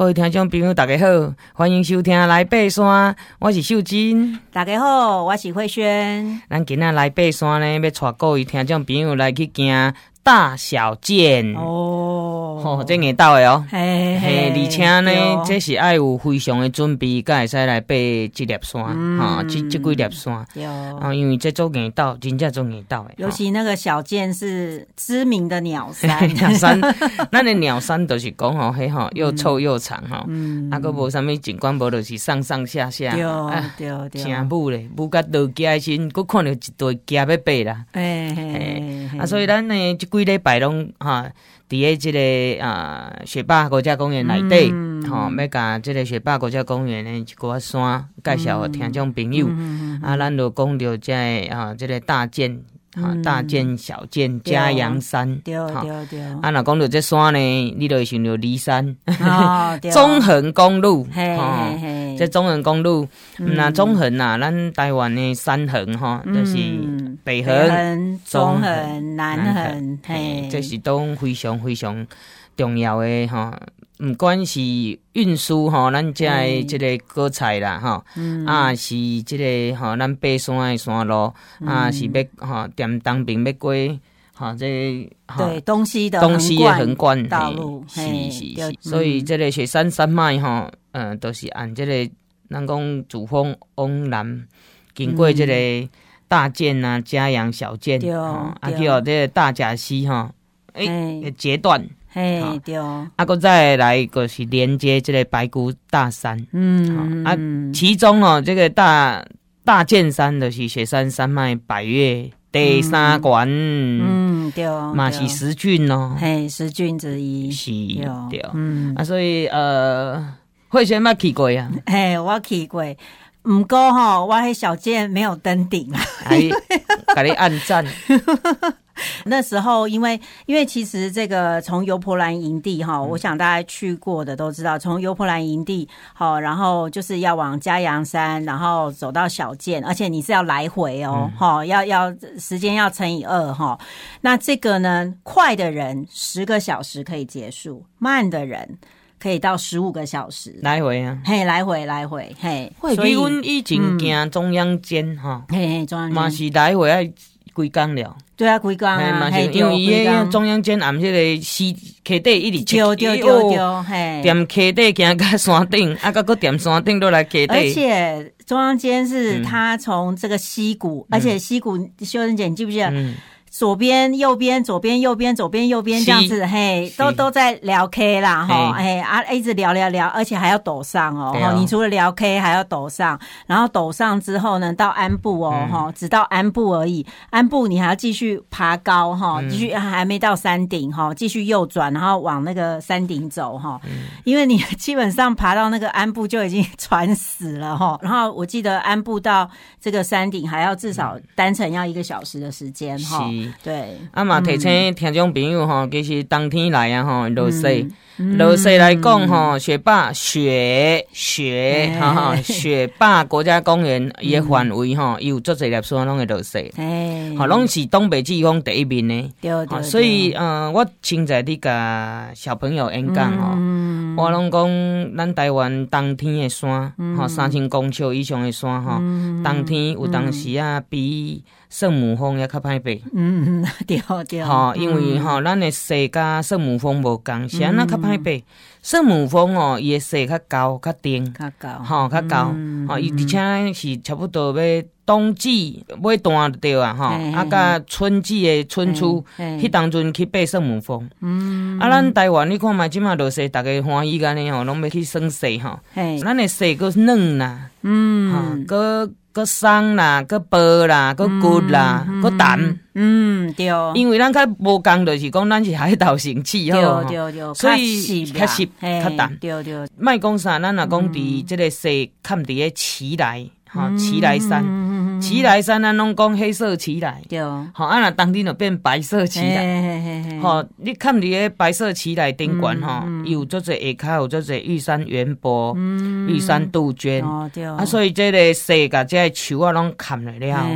各位听众朋友，大家好，欢迎收听来爬山，我是秀珍。大家好，我是慧萱。咱今仔来爬山呢，要带各位听众朋友来去行大小剑哦，吼、哦，这硬到的哦，嘿嘿，而且呢，这是爱有非常的准备，才会使来爬这粒山，哈、嗯，这这几粒山，啊，因为这做硬到，真正做硬到的。尤其那个小剑是知名的鸟山，鸟山，咱的鸟山都是讲吼，嘿吼，又臭又长哈，啊，个无啥物景观，无就是上上下下，对对对，正武咧，武甲落家先，佫看到一堆夹要爬啦，哎哎，啊，所以咱呢，规礼拜拢哈，伫诶即个啊雪霸国家公园内底，吼、嗯，要甲即个雪霸国家公园诶一寡山介绍给听众朋友，嗯、啊，咱就讲到即个啊，即个大剑。啊，大剑、小剑、嘉阳山，对对对。啊，若讲到这山呢，你就会想到骊山，哦，中横公路，嘿这中横公路，那中横啊，咱台湾的山横哈，就是北横、中横、南横，嘿，这是都非常非常重要的哈。毋管是运输吼，咱遮的即个果菜啦吼，嗯、啊是即个吼，咱爬山的山路，嗯、啊是要吼，踮当兵要过吼，这个对东西的东西的横贯道路，是是是，所以这个雪山山脉吼，嗯，都是按这个咱讲主峰往南，经过这个大剑啊、嘉阳小剑，啊，去到这个大甲溪吼，诶，截断。嘿，对，啊，搁再来个是连接这个白骨大山，嗯，啊，其中哦，这个大大剑山的是雪山山脉百岳第三关，嗯，对，嘛是十峻哦，嘿，十峻之一，是，对，嗯，啊，所以呃，慧萱捌去过呀？嘿，我去过，毋过吼，我迄小剑没有登顶啊，给你暗赞。那时候，因为因为其实这个从油婆兰营地哈，我想大家去过的都知道，从油婆兰营地好，然后就是要往嘉阳山，然后走到小建，而且你是要来回哦，哈，要要时间要乘以二哈。那这个呢，快的人十个小时可以结束，慢的人可以到十五个小时。来回啊，嘿，来回来回嘿。所以阮以前行中央间哈，嘿嘿，中央间。嘛是来回啊。几工了，对啊，规工啊，因为伊个中央间按这个溪溪底一直丢丢丢丢，嘿，踮溪底行到山顶，啊，搁搁踮山顶都来溪底。而且中央间是它从这个溪谷，而且溪谷秀真姐，你记不记得？左边、右边、左边、右边、左边、右边这样子，嘿，都都在聊 K 啦，哈，嘿啊，一直聊聊聊，而且还要抖上哦，哈，你除了聊 K 还要抖上，然后抖上之后呢，到安部哦，哈，只到安部而已，安部你还要继续爬高哈，继续还没到山顶哈，继续右转，然后往那个山顶走哈，因为你基本上爬到那个安部就已经喘死了哈，然后我记得安部到这个山顶还要至少单程要一个小时的时间哈。对，啊嘛提醒听众朋友吼，其实冬天来啊吼，落雪，落雪来讲吼，雪霸雪雪哈哈，雪霸国家公园伊个范围吼，有足侪粒山拢会落雪，吼，拢是东北季风第一面呢。对对，所以嗯，我现在你甲小朋友演讲吼，我拢讲咱台湾冬天的山，吼三千公尺以上的山吼，冬天有当时啊比。圣母峰也较歹爬，嗯，对对，吼，因为吼，咱的雪甲圣母峰无共，是安那较歹爬。圣母峰哦，伊的雪较高，较顶，较高，吼，较高，吼，伊而且是差不多要冬季尾段对啊，吼，啊，甲春季的春初，迄当阵去爬圣母峰，嗯，啊，咱台湾你看嘛，即马落雪，逐个欢喜安尼吼，拢要去耍雪吼，咱的雪阁嫩啦，嗯，阁。个松啦，个薄啦，个骨啦，个淡，嗯，对，因为咱较无共，就是讲咱是海岛城市吼，对对对，所以较实较淡，对对。卖讲啥，咱若讲伫即个雪，看伫个奇莱，哈，奇莱山，奇莱山咱拢讲黑色奇莱，对，吼，啊若当天就变白色奇莱，吼，你看伫个白色奇莱顶悬吼，有做者下骹有做者玉山圆柏，玉山杜鹃，啊，所以这个细甲这个树啊拢砍了了，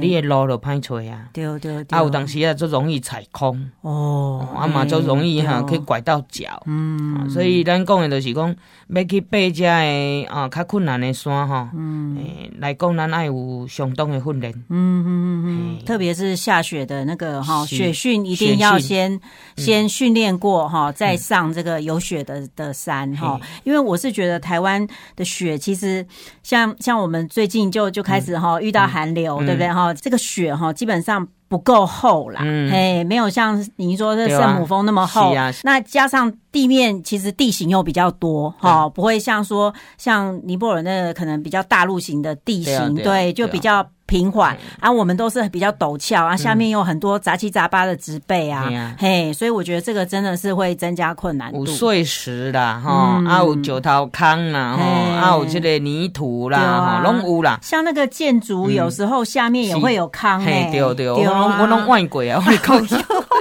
你的路就歹找啊，对对，啊有当时啊就容易踩空，哦，啊嘛就容易哈去拐到脚，嗯，所以咱讲的就是讲要去爬这个啊较困难的山吼，嗯，来讲咱爱有相当的训练，嗯嗯嗯嗯，特别是下雪的那个哈雪训一定要先先训练过哈，再上这个有雪的的山哈，因为我是觉得台湾的雪其实像像我们最近就就开始哈遇到寒流，对不对？哈？这个雪哈基本上。不够厚啦，嗯、嘿，没有像您说的圣母峰那么厚。啊啊、那加上地面其实地形又比较多，哈、嗯，不会像说像尼泊尔那个可能比较大陆型的地形，对，啊对，啊、对，就比较。平缓，啊，我们都是比较陡峭啊，下面有很多杂七杂八的植被啊，嘿，所以我觉得这个真的是会增加困难度。有碎石啦，哈，啊有九头坑啦，哈，啊有这个泥土啦，哈，拢有啦。像那个建筑，有时候下面也会有坑，嘿，对对，我拢我拢弯过啊，我讲，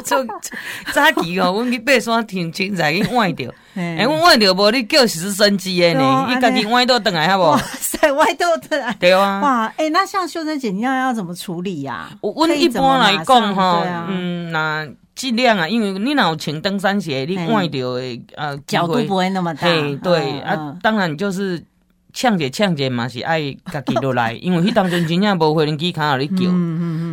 就 早期哦，我去爬山挺清才去弯掉。哎，我弯掉无，你叫直升机诶呢？你赶紧弯到等来好不？哇塞，弯到等来。对啊。哇，哎，那像秀珍姐，你要要怎么处理呀？我我一般来讲哈，嗯，那尽量啊，因为你若有穿登山鞋，你弯掉的呃角度不会那么大。对啊，当然就是。抢者呛者嘛是爱家己落来，因为迄当阵真正无飞行机卡互你叫。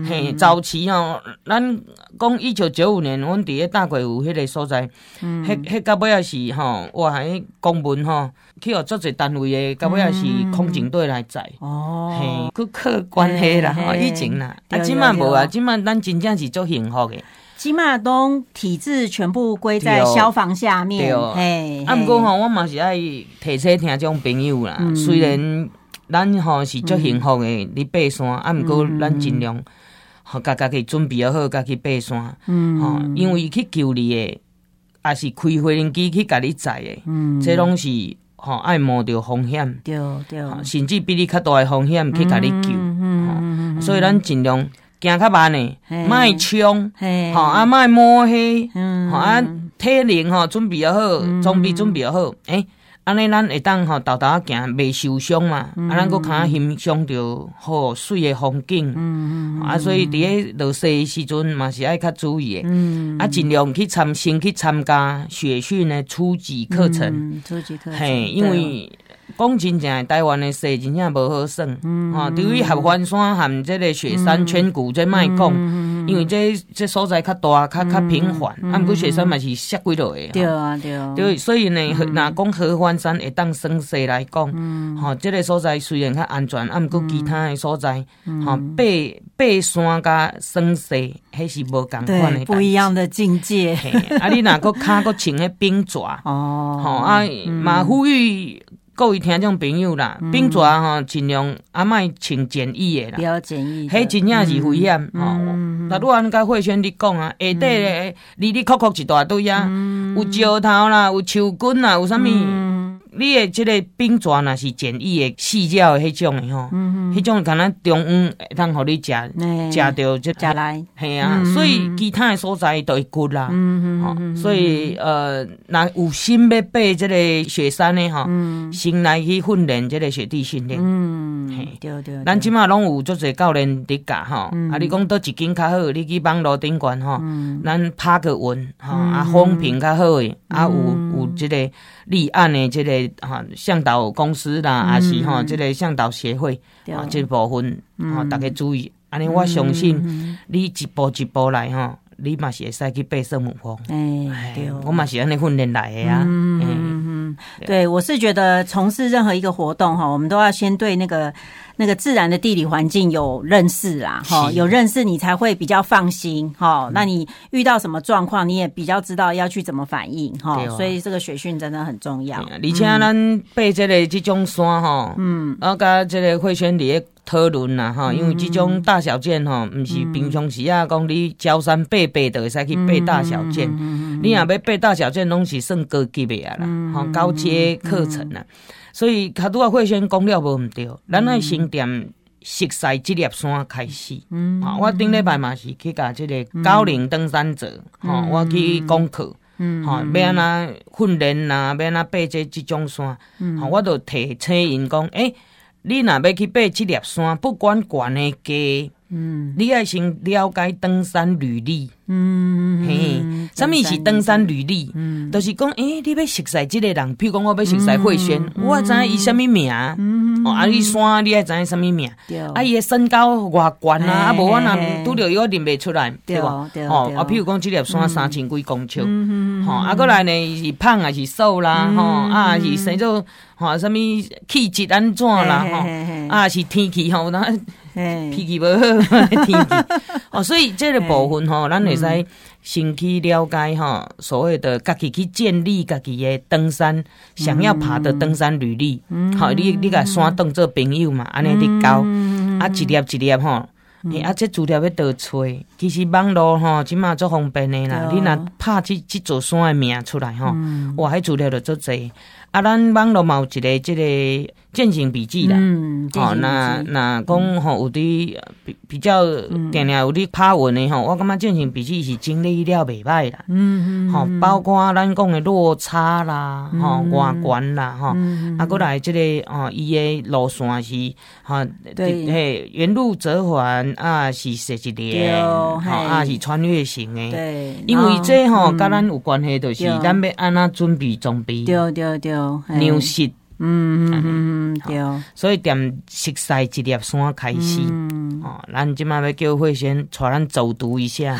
嘿，早期吼，咱讲一九九五年，阮伫个大鬼湖迄个所在，迄迄到尾也是吼，哇，迄公文吼，去互足侪单位诶，到尾也是空警队来载。哦，嘿，去客关系啦，吼，以前啦，啊，即满无啊，即满咱真正是足幸福诶。起码都体制全部归在消防下面。对，嘿。啊，毋过吼，我嘛是爱提醒听种朋友啦。虽然咱吼是足幸福的，你爬山，啊，毋过咱尽量，吼，家家己准备好，家己爬山。嗯。吼，因为去救你诶，也是开飞行机去甲你载诶。嗯。这拢是吼爱冒着风险。对对。甚至比你较大诶风险去甲你救。嗯。所以咱尽量。行较慢呢，莫冲，吼啊莫摸黑，吼啊体能吼准备要好，装备准备要好，诶，安尼咱会当吼豆豆仔行未受伤嘛，啊咱搁较欣赏着好水诶风景，啊所以伫个落雪诶时阵嘛是爱较注意诶，啊尽量去参先去参加雪训诶初级课程，初级课程，嘿，因为。讲真正，台湾的雪真正无好算，哈。对于合欢山含这个雪山千古，这卖讲，因为这这所在较大，较较平缓，啊，毋过雪山嘛是雪几落的。对啊，对啊。对，所以呢，若讲合欢山会当算雪来讲，哈，这个所在虽然较安全，啊，毋过其他的所在，哈，爬爬山甲算雪，迄是无共款的，不一样的境界。啊，你若个骹个穿迄冰爪，哦，吼啊，嘛呼吁。各位听众朋友啦，冰爪吼尽量阿莫穿简易的啦，比较简易，迄真正是危险吼。那如果按甲慧轩你讲啊，下底哩哩扣扣一大堆啊，有石头啦，有树根啦，有啥物？你的即个冰爪若是简易的细胶的迄种的吼，迄种可能中午会当互你食，食到就食来，系啊，所以其他的所在都会骨啦，吼，所以呃，若有心要爬这个雪山的吼，先来去训练这个雪地训练，嗯，对对，咱即马拢有足侪教练伫教吼，啊，你讲倒一间较好，你去网络顶悬吼，咱拍个文吼，啊，风评较好诶，啊，有有这个。立案的这个哈向导公司啦，还是哈这个向导协会啊，这部分啊大家注意。安尼我相信你一步一步来哈，你嘛是会使去爬圣母峰。哎，对，我嘛是安尼训练来的呀。嗯嗯，对，我是觉得从事任何一个活动哈，我们都要先对那个。那个自然的地理环境有认识啦，哈，有认识你才会比较放心，哈。那你遇到什么状况，你也比较知道要去怎么反应，哈。所以这个学训真的很重要。而且咱背这个这种山，哈，嗯，然后跟这个慧萱在讨论啦，哈，因为这种大小件，哈，不是平常时啊，讲你焦山背背的，会使去背大小件。你若要背大小件，拢是算高级别啊啦，哈，高阶课程啊。所以，卡拄啊慧萱讲了无毋对，咱爱先踮熟悉这粒山开始。嗯，啊，我顶礼拜嘛是去甲这个高龄登山者，吼、嗯，我去讲课，嗯，哈，要安怎训练呐，要安怎爬这这种山，嗯，我都提醒因讲，诶、欸，你若要去爬这粒山，不管悬诶低，嗯，你爱先了解登山履历。嗯，嘿，什么是登山履历？嗯，就是讲，诶、欸，你要熟悉这个人，譬如讲，我要熟悉慧轩，嗯嗯、我知影伊什么名？嗯，哦，啊，你山，你爱知影什么名？对，啊，伊的身高偌悬啊，啊，无我若拄着伊，我认袂出来，对吧？哦，啊，譬如讲，这粒山三千几公尺，嗯，吼，啊，过来呢是胖还是瘦啦？吼，啊，是生做，吼，什么气质安怎啦？吼，啊，是天气吼，那脾气无好，天气，哦，所以这个部分吼，咱会使先去了解吼，所谓的家己去建立家己的登山想要爬的登山履历。好，你你甲山当做朋友嘛，安尼你教啊一粒一粒哈，啊这资料要倒找，其实网络吼即嘛足方便的啦，你若拍即即座山的名出来吼，哇，迄资料就足济。啊，咱网络嘛有一个即个。践行笔记啦，哦，那那讲吼有啲比比较定定有啲拍文的吼，我感觉践行笔记是整理了袂歹啦，嗯嗯，吼，包括咱讲的落差啦，吼，外观啦，吼，啊，过来这个哦，伊的路线是哈，对，嘿，原路折返啊，是设计的，吼，啊，是穿越型的，对，因为这吼跟咱有关系，就是咱要安怎准备装备，对对对，粮食。嗯嗯嗯，对，所以点熟悉一粒山开始，哦，咱今麦要叫慧轩带咱走读一下，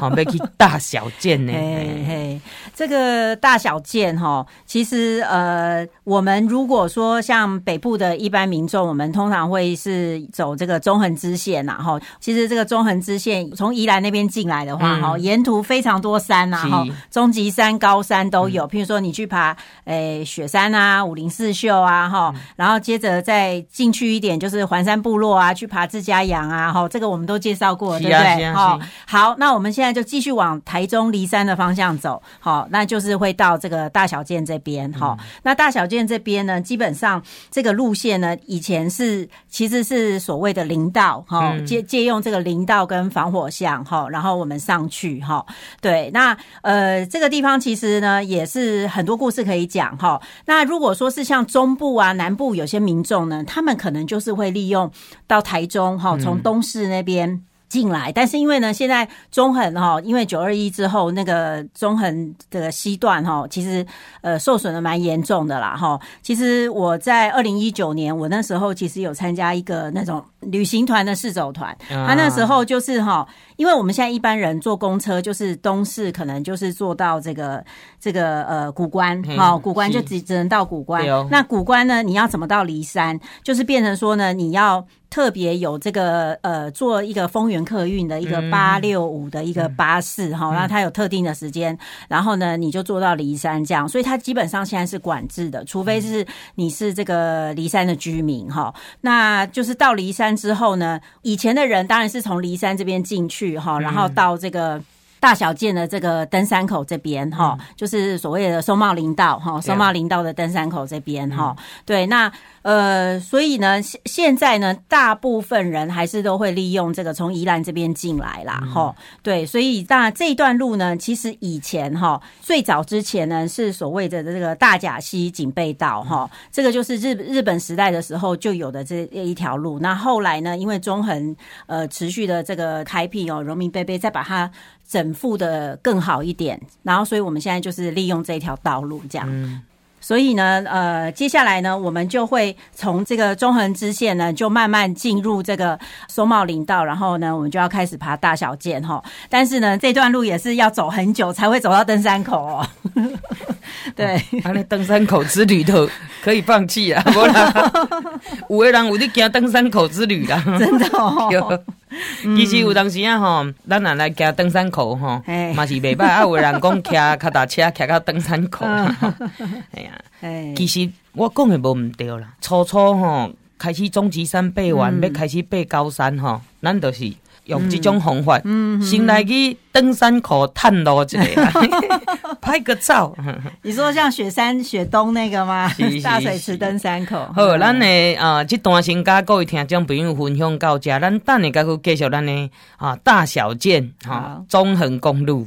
好，要去大小剑呢。嘿嘿，这个大小剑哈，其实呃，我们如果说像北部的一般民众，我们通常会是走这个中横支线呐，哈。其实这个中横支线从宜兰那边进来的话，哈，沿途非常多山呐，哈，中级山、高山都有。譬如说你去爬诶雪山啊，五零四。秀啊，哈，然后接着再进去一点，就是环山部落啊，去爬自家羊啊，哈，这个我们都介绍过，对不对？好，好，那我们现在就继续往台中离山的方向走，好，那就是会到这个大小剑这边，哈，那大小剑这边呢，基本上这个路线呢，以前是其实是所谓的林道，哈，借借用这个林道跟防火巷，哈，然后我们上去，哈，对，那呃，这个地方其实呢也是很多故事可以讲，哈，那如果说是像中部啊，南部有些民众呢，他们可能就是会利用到台中哈，从东市那边进来。嗯、但是因为呢，现在中横哈，因为九二一之后那个中横的西段哈，其实呃受损的蛮严重的啦哈。其实我在二零一九年，我那时候其实有参加一个那种旅行团的试走团，他那时候就是哈。因为我们现在一般人坐公车，就是东市可能就是坐到这个这个呃古关，好，古关就只只能到古关。哦、那古关呢，你要怎么到骊山？就是变成说呢，你要特别有这个呃，做一个丰原客运的一个八六五的一个巴士哈，然后它有特定的时间，然后呢，你就坐到骊山这样。所以它基本上现在是管制的，除非是你是这个骊山的居民哈。那就是到骊山之后呢，以前的人当然是从骊山这边进去。去哈，然后到这个大小剑的这个登山口这边哈，嗯、就是所谓的松茂林道哈，松茂林道的登山口这边哈，嗯、对，那。呃，所以呢，现现在呢，大部分人还是都会利用这个从宜兰这边进来啦，哈、嗯，对，所以那这一段路呢，其实以前哈，最早之前呢是所谓的这个大甲溪警备道哈，嗯、这个就是日日本时代的时候就有的这一条路，那后来呢，因为中横呃持续的这个开辟哦，荣民伯伯再把它整复的更好一点，然后所以我们现在就是利用这条道路这样。嗯所以呢，呃，接下来呢，我们就会从这个中横支线呢，就慢慢进入这个松茂林道，然后呢，我们就要开始爬大小剑哈。但是呢，这段路也是要走很久才会走到登山口哦。对，啊，那登山口之旅都可以放弃啊，不然 有的人有在行登山口之旅啦，真的哦。其实有当时啊，吼，咱若来行登山口吼，嘛是袂歹。啊，有人讲骑 脚踏车骑到登山口，哎 呀，其实我讲的无毋对啦。初初吼开始终极山爬完，要开始爬高山吼，咱就是用这种方法，嗯，先来去登山口探路一下，拍个照。你说像雪山雪东那个吗？大水池登山口。好，咱呢啊，这段先甲各位听众朋友分享到这，咱等下再去继续咱呢啊大小件哈中横公路。